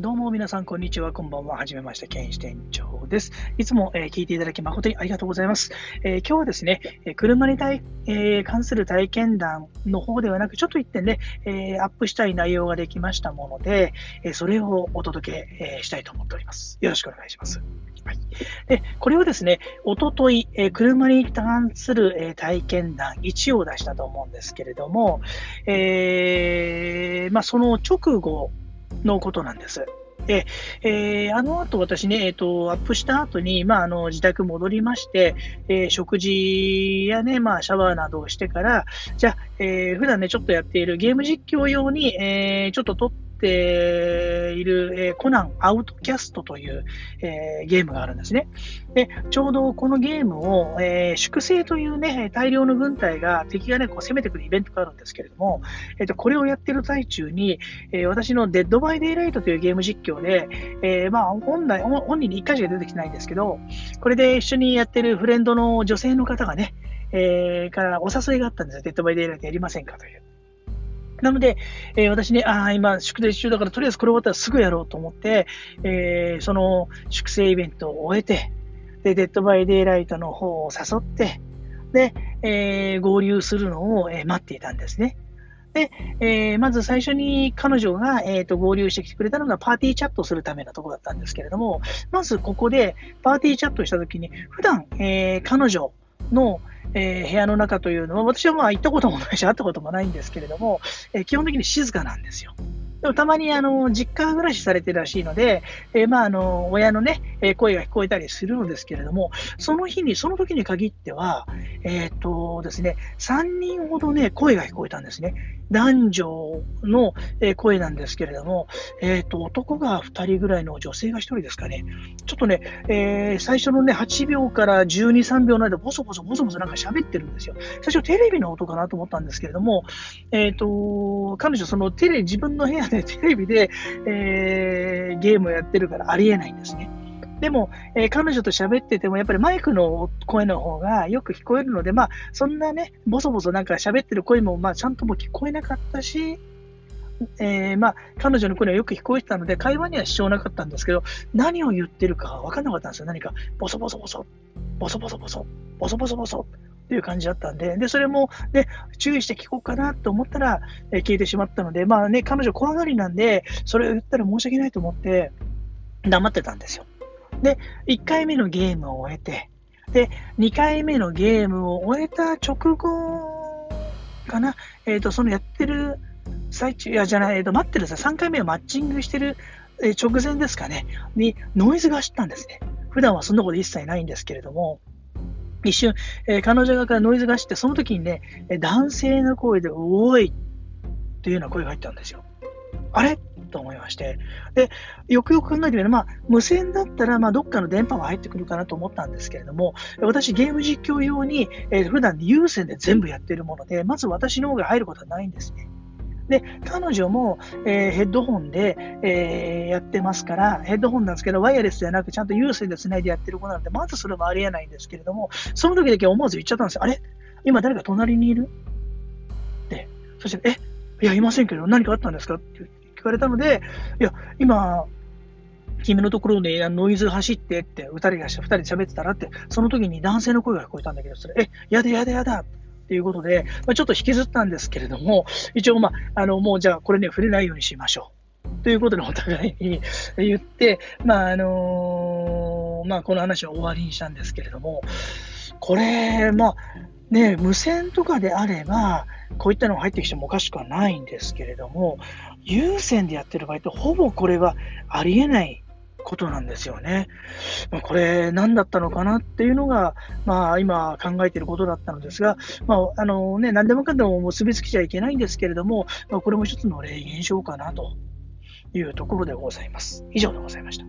どうも皆さん、こんにちは。こんばんは。はじめまして、ケンシ店長です。いつも、えー、聞いていただき誠にありがとうございます。えー、今日はですね、車に対、えー、関する体験談の方ではなく、ちょっと一点ね、えアップしたい内容ができましたもので、えそれをお届け、えしたいと思っております。よろしくお願いします。はい、でこれをですね、おととい、え車に関する、え体験談1を出したと思うんですけれども、えまあ、その直後、のことなんです。で、えー、あの後私ね、えっ、ー、と、アップした後に、まあ、あの、自宅戻りまして、えー、食事やね、まあ、シャワーなどをしてから、じゃあ、えー、普段ね、ちょっとやっているゲーム実況用に、えー、ちょっと撮って、ている、えー、コナンアウトキャストという、えー、ゲームがあるんですね。で、ちょうどこのゲームを、えー、粛清というね、大量の軍隊が、敵がね、こう攻めてくるイベントがあるんですけれども、えっ、と、これをやってる最中に、え私のデッドバイデイライトというゲーム実況で、えまあ、本来、本当に1回しか出てきてないんですけど、これで一緒にやってるフレンドの女性の方がね、え、からお誘いがあったんですよ。デッドバイデイライトやりませんかという。なので、えー、私ね、ああ、今、宿題中だから、とりあえずこれ終わったらすぐやろうと思って、えー、その粛清イベントを終えて、で、デッドバイデイライトの方を誘って、で、えー、合流するのを、え待っていたんですね。で、え、まず最初に彼女が、えーと、合流してきてくれたのがパーティーチャットするためのところだったんですけれども、まずここでパーティーチャットしたときに、普段、え、彼女の、えー、部屋の中というのは、私はまあ行ったこともないし、会ったこともないんですけれども、えー、基本的に静かなんですよ。でもたまにあの実家暮らしされてるらしいので、えー、まああの親のね、え声が聞こえたりするのですけれども、その日に、その時に限っては、えっ、とですね、3人ほどね、声が聞こえたんですね。男女の声なんですけれども、えっ、と、男が2人ぐらいの女性が1人ですかね。ちょっとね、え最初のね、8秒から12、3秒の間、ボソボソボソボソなんか喋ってるんですよ。最初テレビの音かなと思ったんですけれども、えっ、と、彼女そのテレビ、自分の部屋で テレビで、えー、ゲームをやってるからありえないんですね。でも、えー、彼女と喋ってても、やっぱりマイクの声の方がよく聞こえるので、まあ、そんなね、ボソボソなんか喋ってる声も、まあ、ちゃんとも聞こえなかったし、えー、まあ、彼女の声はよく聞こえてたので、会話には支障なかったんですけど、何を言ってるか分からなかったんですよ。何か、ボソボソボソ、ボソボソボソ、ボソボソボソっていう感じだったんで、で、それも、ね、注意して聞こうかなと思ったら、えー、消えてしまったので、まあね、彼女怖がりなんで、それを言ったら申し訳ないと思って、黙ってたんですよ。で、1回目のゲームを終えて、で、2回目のゲームを終えた直後かな、えっ、ー、と、そのやってる最中、いや、じゃない、えっ、ー、と、待ってるさ、3回目をマッチングしてる、え、直前ですかね、にノイズが走ったんですね。普段はそんなこと一切ないんですけれども、一瞬、えー、彼女側からノイズがして、その時にね、男性の声で、おいっていうような声が入ったんですよ。あれ？と思いまして。で、よくよく考えてみると、まあ、無線だったら、まあ、どっかの電波は入ってくるかなと思ったんですけれども、私、ゲーム実況用に、えー、普段有線で全部やってるもので、まず私の方が入ることはないんですね。で、彼女も、えー、ヘッドホンで、えー、やってますから、ヘッドホンなんですけど、ワイヤレスじゃなくちゃんと有線で繋いでやってる子なので、まずそれもありえないんですけれども、その時だけ思わず言っちゃったんですよ。あれ？今誰か隣にいる？って。そして、え？いや、いませんけど、何かあったんですか？って聞かれたので、いや、今、君のところでノイズ走ってって、二人がし二人で喋ってたらって、その時に男性の声が聞こえたんだけど、それ、え、やだやだやだ。ていうことで、まあ、ちょっと引きずったんですけれども、一応、まあ、あの、もうじゃあこれね、触れないようにしましょう。ということでお互いに言って、まあ、あのー、まあ、この話は終わりにしたんですけれども、これ、まあ、ね、無線とかであれば、こういったのが入ってきてもおかしくはないんですけれども、有線でやってる場合ってほぼこれはありえないことなんですよね。まあ、これ何だったのかなっていうのが、まあ、今考えていることだったのですが、まあ、あのね、何でもかんでも結びつきちゃいけないんですけれども、まあ、これも一つの例現象かなというところでございます。以上でございました。